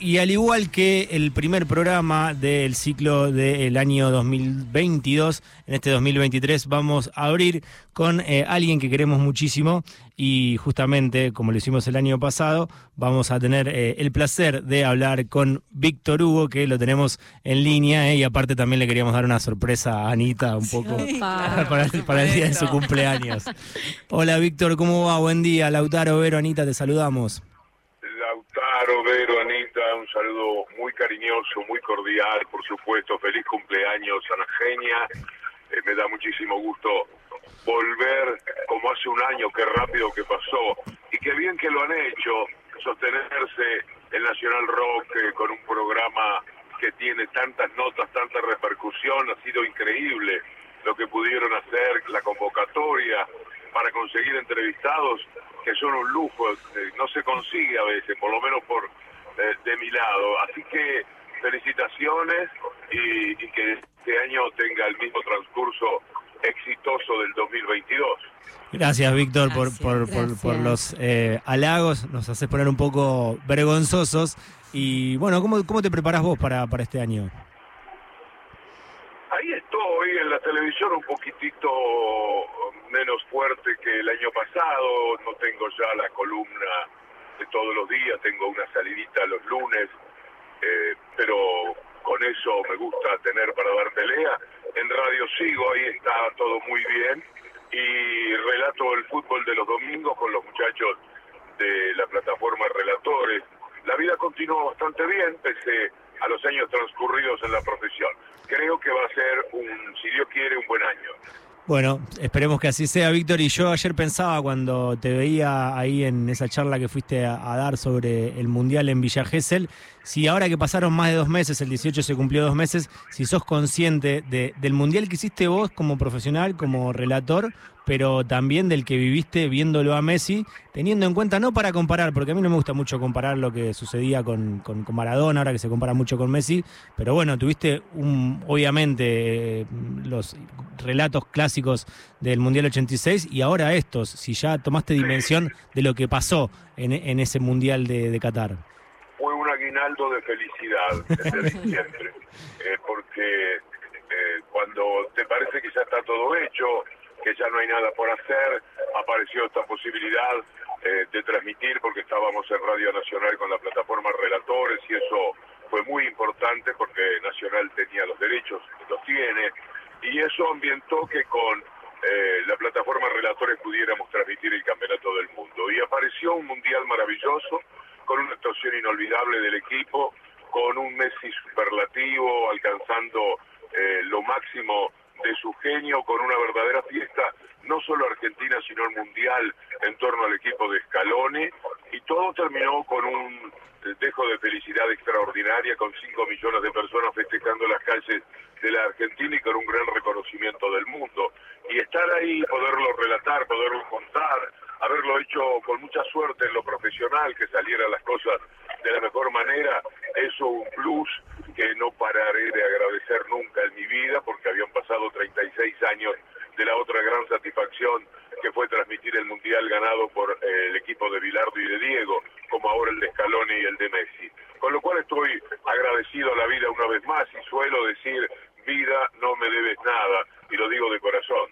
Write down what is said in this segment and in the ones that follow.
Y al igual que el primer programa del ciclo del año 2022, en este 2023 vamos a abrir con eh, alguien que queremos muchísimo y justamente, como lo hicimos el año pasado, vamos a tener eh, el placer de hablar con Víctor Hugo, que lo tenemos en línea eh, y aparte también le queríamos dar una sorpresa a Anita un poco para, para el día de su cumpleaños. Hola Víctor, ¿cómo va? Buen día. Lautaro, Vero, Anita, te saludamos. Vero, Anita, un saludo muy cariñoso, muy cordial, por supuesto. Feliz cumpleaños, Ana Genia. Eh, me da muchísimo gusto volver como hace un año, qué rápido que pasó. Y qué bien que lo han hecho, sostenerse el Nacional Rock eh, con un programa que tiene tantas notas, tanta repercusión, ha sido increíble lo que pudieron hacer, la convocatoria para conseguir entrevistados que son un lujo, eh, no se consigue a veces, por lo menos por eh, de mi lado. Así que felicitaciones y, y que este año tenga el mismo transcurso exitoso del 2022. Gracias, Víctor, por, por, por, los eh, halagos. Nos haces poner un poco vergonzosos. Y bueno, ¿cómo, cómo te preparás vos para, para este año? Estoy en la televisión un poquitito menos fuerte que el año pasado, no tengo ya la columna de todos los días, tengo una salidita los lunes, eh, pero con eso me gusta tener para dar pelea. En radio sigo, ahí está todo muy bien y relato el fútbol de los domingos con los muchachos de la plataforma Relatores. La vida continúa bastante bien pese a los años transcurridos en la profesión. Creo que va a ser un, si Dios quiere, un buen año. Bueno, esperemos que así sea, Víctor. Y yo ayer pensaba cuando te veía ahí en esa charla que fuiste a, dar sobre el Mundial en Villa Gesell, si ahora que pasaron más de dos meses, el 18 se cumplió dos meses, si sos consciente de- del Mundial que hiciste vos como profesional, como relator, pero también del que viviste viéndolo a Messi, teniendo en cuenta, no para comparar, porque a mí no me gusta mucho comparar lo que sucedía con, con- Maradona, ahora que se compara mucho con Messi, pero bueno, tuviste obviamente eh, los relatos clásicos del Mundial 86 y ahora estos, si ya tomaste dimensión de lo que pasó en, en ese Mundial de, de Qatar. Fue un aguinaldo de felicidad desde diciembre, eh, porque eh, cuando te parece que ya está todo hecho, que ya no hay nada por hacer, apareció esta posibilidad eh, de transmitir porque estábamos en Radio Nacional con la plataforma Relatores y eso fue muy importante porque Nacional tenía los derechos, los tiene, y eso ambientó que con eh, la plataforma Relatores pudiéramos transmitir el Campeonato del Mundo. Y apareció un Mundial maravilloso, con una actuación inolvidable del equipo, con un Messi superlativo, alcanzando eh, lo máximo de su genio, con una verdadera fiesta, no solo argentina, sino el mundial en torno al equipo de Scaloni, y todo terminó con un dejo de felicidad extraordinaria, con 5 millones de personas festejando las calles de la Argentina y con un gran reconocimiento del mundo. Y estar ahí, poderlo relatar, poderlo contar, haberlo hecho con mucha suerte en lo profesional, que salieran las cosas de la mejor manera, eso un plus que no pararé de agradecer nunca en mi vida, porque habían pasado 36 años de la otra gran satisfacción que fue transmitir el Mundial ganado por eh, el equipo de Bilardo y de Diego, como ahora el de Scaloni y el de Messi. Con lo cual estoy agradecido a la vida una vez más y suelo decir, vida, no me debes nada, y lo digo de corazón.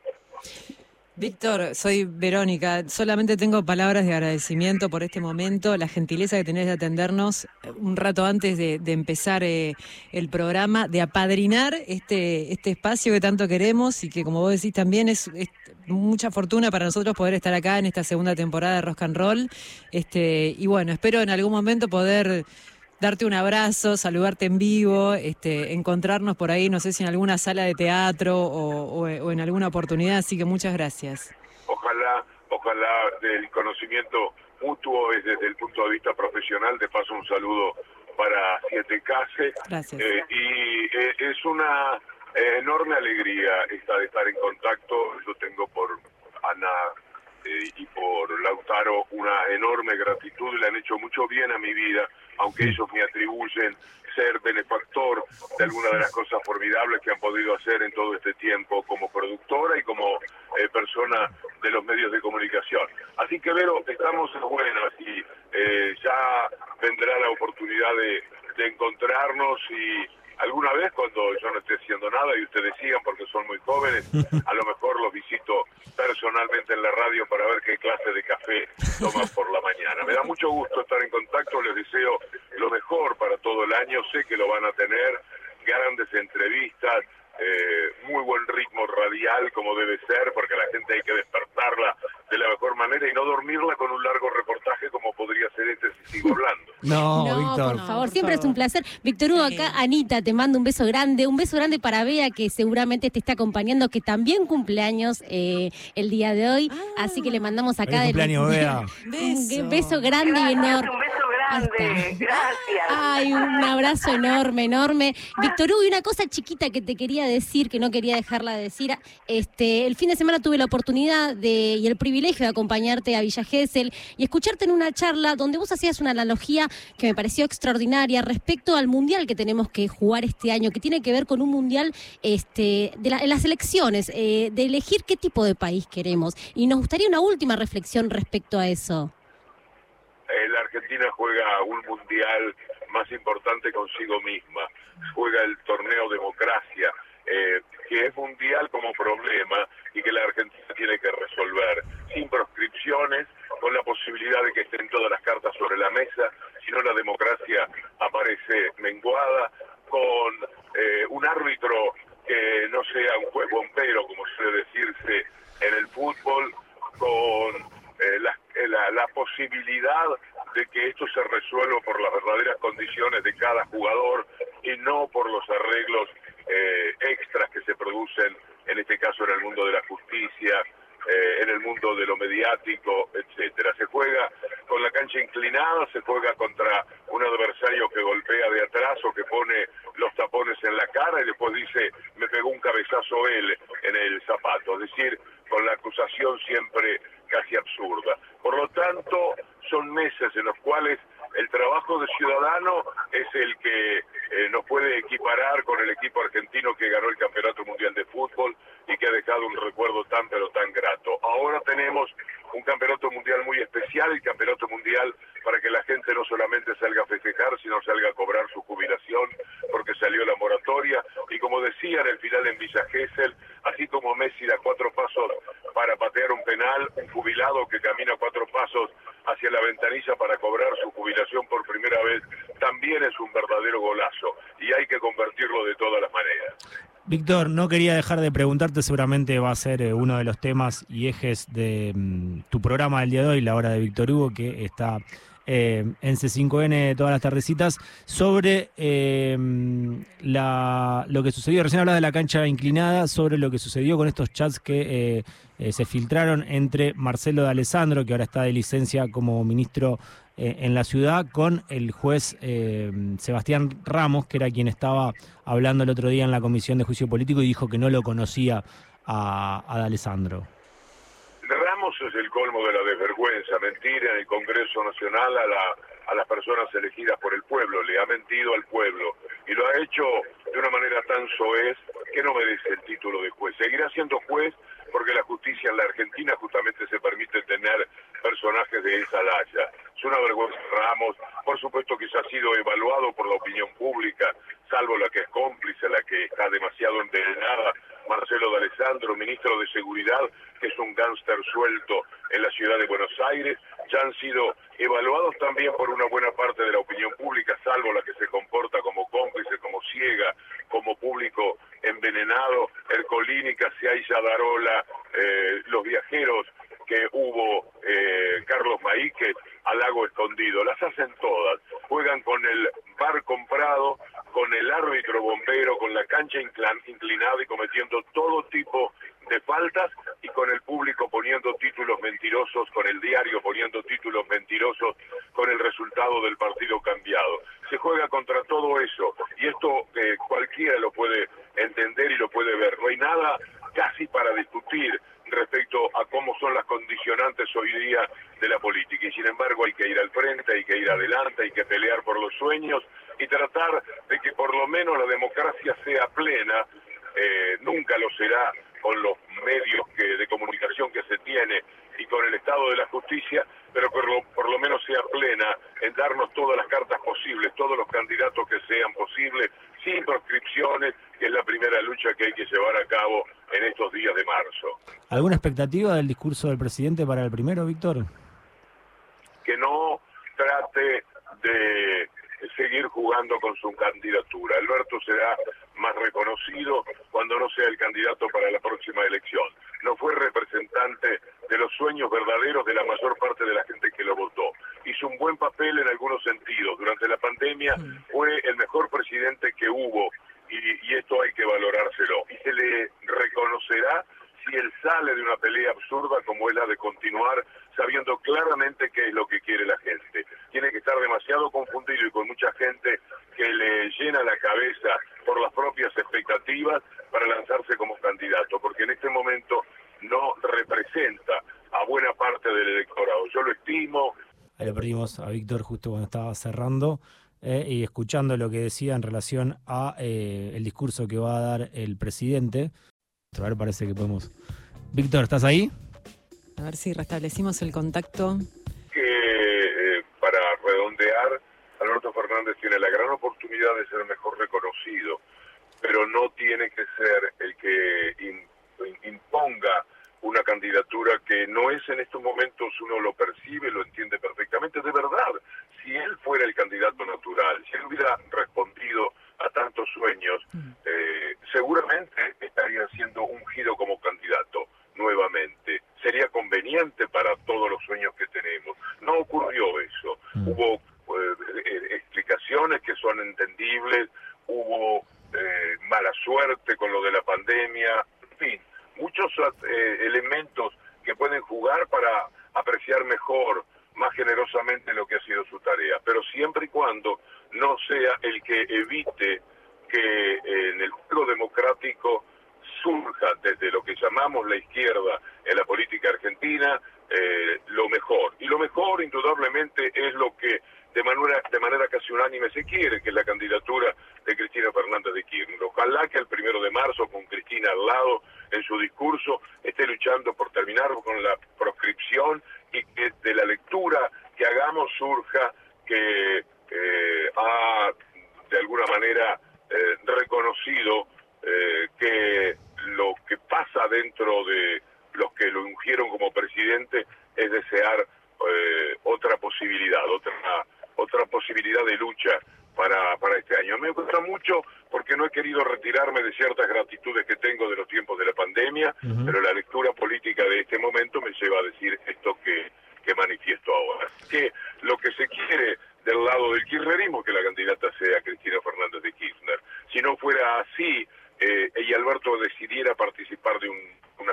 Víctor, soy Verónica. Solamente tengo palabras de agradecimiento por este momento, la gentileza que tenés de atendernos eh, un rato antes de, empezar eh, el programa, de apadrinar este, este espacio que tanto queremos y que, como vos decís, también es, mucha fortuna para nosotros poder estar acá en esta segunda temporada de Rock and. Este, y bueno, espero en algún momento poder darte un abrazo, saludarte en vivo, este, encontrarnos por ahí, no sé si en alguna sala de teatro o, o- o en alguna oportunidad, así que muchas gracias. Ojalá, ojalá del conocimiento mutuo es desde el punto de vista profesional. De paso, un saludo para Siete Case. Gracias. Eh, y eh, es una eh, enorme alegría esta de estar en contacto. Yo tengo por Ana eh, y por Lautaro una enorme gratitud. Le han hecho mucho bien a mi vida, aunque ellos me atribuyen ser benefactor de alguna de las cosas formidables que han podido hacer en todo este tiempo como productora y como eh, persona de los medios de comunicación. Así que, Vero, estamos en buenas y eh, ya vendrá la oportunidad de de encontrarnos y alguna vez cuando yo no esté haciendo nada y ustedes sigan porque son muy jóvenes, a lo mejor los visito personalmente en la radio para ver qué clase de café toman por la mañana. Me da mucho gusto estar en contacto, les deseo lo mejor para todo el año, sé que lo van a tener, grandes entrevistas, eh, muy buen ritmo radial como debe ser, porque la gente hay que despertarla de la mejor manera y no dormirla con un largo reportaje como podría ser este si sigo hablando. No, Víctor. Por favor, siempre es un placer. Víctor Hugo, acá Anita te mando un beso grande, un beso grande para Bea que seguramente te está acompañando, que también cumpleaños eh, el día de hoy, así que le mandamos acá Feliz cumpleaños, Bea. un beso grande y enorme. Grande, gracias. Ay, un abrazo enorme, enorme. Víctor Hugo, y una cosa chiquita que te quería decir, que no quería dejarla de decir. Este, el fin de semana tuve la oportunidad de, y el privilegio de acompañarte a Villa Gesell y escucharte en una charla donde vos hacías una analogía que me pareció extraordinaria respecto al mundial que tenemos que jugar este año, que tiene que ver con un mundial este, de la- en las elecciones, eh, de elegir qué tipo de país queremos. Y nos gustaría una última reflexión respecto a eso. Argentina juega un mundial más importante consigo misma, juega el torneo democracia, eh, que es mundial como problema y que la Argentina tiene que resolver, sin proscripciones, con la posibilidad de que estén todas las cartas sobre la mesa, si no la democracia aparece menguada, con eh, un árbitro que no sea un juez bombero, como suele decirse en el fútbol, con eh, la, la- la posibilidad de que esto se resuelva por las verdaderas condiciones de cada jugador y no por los arreglos eh, extras que se producen, en este caso en el mundo de la justicia, eh, en el mundo de lo mediático, etcétera. Se juega con la cancha inclinada, se juega contra un adversario que golpea de atrás o que pone los tapones en la cara y después dice, me pegó un cabezazo él en el zapato. Es decir, con la acusación siempre casi absurda. Por lo tanto, son meses en los cuales el trabajo de ciudadano es el que eh, nos puede equiparar con el equipo argentino que ganó el Campeonato Mundial de Fútbol y que ha dejado un recuerdo tan pero tan grato. Ahora tenemos un Campeonato Mundial muy especial, el Campeonato Mundial para que la gente no solamente salga a festejar, sino salga a cobrar su jubilación porque salió la moratoria. Y como decía en el final en Villa Gesell, así como Messi da cuatro pasos para patear un penal, un jubilado que camina cuatro pasos hacia la ventanilla para cobrar su jubilación por primera vez, también es un verdadero golazo y hay que convertirlo de todas las maneras. Víctor, no quería dejar de preguntarte, seguramente va a ser eh, uno de los temas y ejes de mm, tu programa del día de hoy, la hora de Víctor Hugo, que está eh, en C5N todas las tardecitas, sobre eh, la, lo que sucedió, recién hablaba de la cancha inclinada, sobre lo que sucedió con estos chats que eh, eh, se filtraron entre Marcelo de Alessandro, que ahora está de licencia como ministro eh, en la ciudad, con el juez eh, Sebastián Ramos, que era quien estaba hablando el otro día en la Comisión de Juicio Político y dijo que no lo conocía a, a Alessandro. Ramos es el colmo de la desvergüenza, mentir en el Congreso Nacional a, la, a las personas elegidas por el pueblo, le ha mentido al pueblo y lo ha hecho de una manera tan soez que no merece el título de juez. Seguirá siendo juez porque la justicia en la Argentina justamente se permite tener personajes de esa laya. Es una vergüenza Ramos, por supuesto que ha sido evaluado por la opinión pública, salvo la que es cómplice, la que está demasiado envenenada, Marcelo de Alessandro, ministro de Seguridad, que es un gánster suelto en la ciudad de Buenos Aires, ya han sido evaluados también por una buena parte de la opinión pública, salvo la que se comporta como cómplice, como ciega, como público envenenado, Ercolini, Casiay, Yadarola, eh, los viajeros que hubo, eh, Carlos Maíque, al lago escondido, las hacen todas, juegan con el bar comprado, con el árbitro bombero, con la cancha inclinada y cometiendo todo tipo de faltas y con el público poniendo títulos mentirosos, con el diario poniendo títulos mentirosos, con el resultado del partido cambiado. Se juega contra todo eso y esto eh, cualquiera lo puede entender y lo puede ver. No hay nada casi para discutir respecto a cómo son las condicionantes hoy día de la política. Y sin embargo hay que ir al frente, hay que ir adelante, hay que pelear por los sueños y tratar de que por lo menos la democracia sea plena. Eh, nunca lo será con los medios que, de comunicación que se tiene y con el estado de la justicia, pero por lo, por lo menos sea plena en darnos todas las cartas posibles, todos los candidatos que sean posibles, sin proscripciones, que es la primera lucha que hay que llevar a cabo en estos días de marzo. ¿Alguna expectativa del discurso del presidente para el primero, Víctor? Que no trate de seguir jugando con su candidatura. Alberto será más reconocido cuando no sea el candidato para la próxima elección. No fue representante de los sueños verdaderos de la mayor parte de la gente que lo votó. Hizo un buen papel en algunos sentidos. Durante la pandemia fue el mejor presidente que hubo y, y esto hay que valorárselo. Y se le reconocerá si él sale de una pelea absurda como es la de continuar sabiendo claramente qué es lo que quiere la gente. Tiene que estar demasiado confundido y con mucha gente que le llena la cabeza por las propias expectativas para lanzarse como candidato, porque en este momento no representa a buena parte del electorado. Yo lo estimo. Ahí lo perdimos a Víctor justo cuando estaba cerrando. eh, y escuchando lo que decía en relación a eh, el discurso que va a dar el presidente. A ver, parece que podemos. Víctor, ¿estás ahí? A ver si restablecimos el contacto. eh, para redondear, Alberto Fernández tiene la gran oportunidad de ser mejor reconocido, pero no tiene que ser el que im- imponga una candidatura que no es en estos momentos, uno lo percibe, lo entiende perfectamente, de verdad, si él fuera el candidato natural, si él hubiera respondido a tantos sueños, eh, seguramente estaría siendo ungido como candidato nuevamente. Sería conveniente para todos los sueños que tenemos. No ocurrió eso. Mm. Hubo eh, eh, explicaciones que son entendibles, hubo eh, mala suerte con lo de la pandemia, en fin, muchos eh, elementos que pueden jugar para apreciar mejor, más generosamente lo que ha sido su tarea, pero siempre y cuando no sea el que evite que en el juego democrático surja desde lo que llamamos la izquierda en la política argentina eh, lo mejor. Y lo mejor, indudablemente, es lo que de manera, de manera casi unánime se quiere, que es la candidatura de Cristina Fernández de Kirchner. Ojalá que el primero de marzo, con Cristina al lado en su discurso, esté luchando por terminar con la proscripción y que de la lectura que hagamos surja que eh, ha de alguna manera eh, reconocido que lo que pasa dentro de los que lo ungieron como presidente es desear eh, otra posibilidad, otra otra posibilidad de lucha para, para este año. Me gusta mucho porque no he querido retirarme de ciertas gratitudes que tengo de los tiempos de la pandemia, pero la lectura política de este momento me lleva a decir esto que, que manifiesto ahora. Que lo que se quiere del lado del kirchnerismo es que la candidata sea Cristina Fernández de Kirchner. Si no fuera así eh, y Alberto decidiera participar de un, un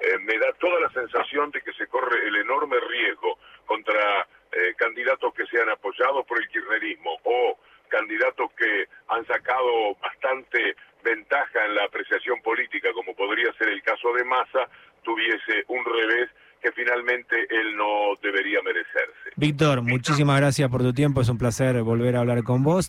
eh, me da toda la sensación de que se corre el enorme riesgo contra eh, candidatos que sean apoyados por el kirchnerismo o candidatos que han sacado bastante ventaja en la apreciación política, como podría ser el caso de Massa, tuviese un revés que finalmente él no debería merecerse. Víctor, muchísimas gracias por tu tiempo. Es un placer volver a hablar con vos.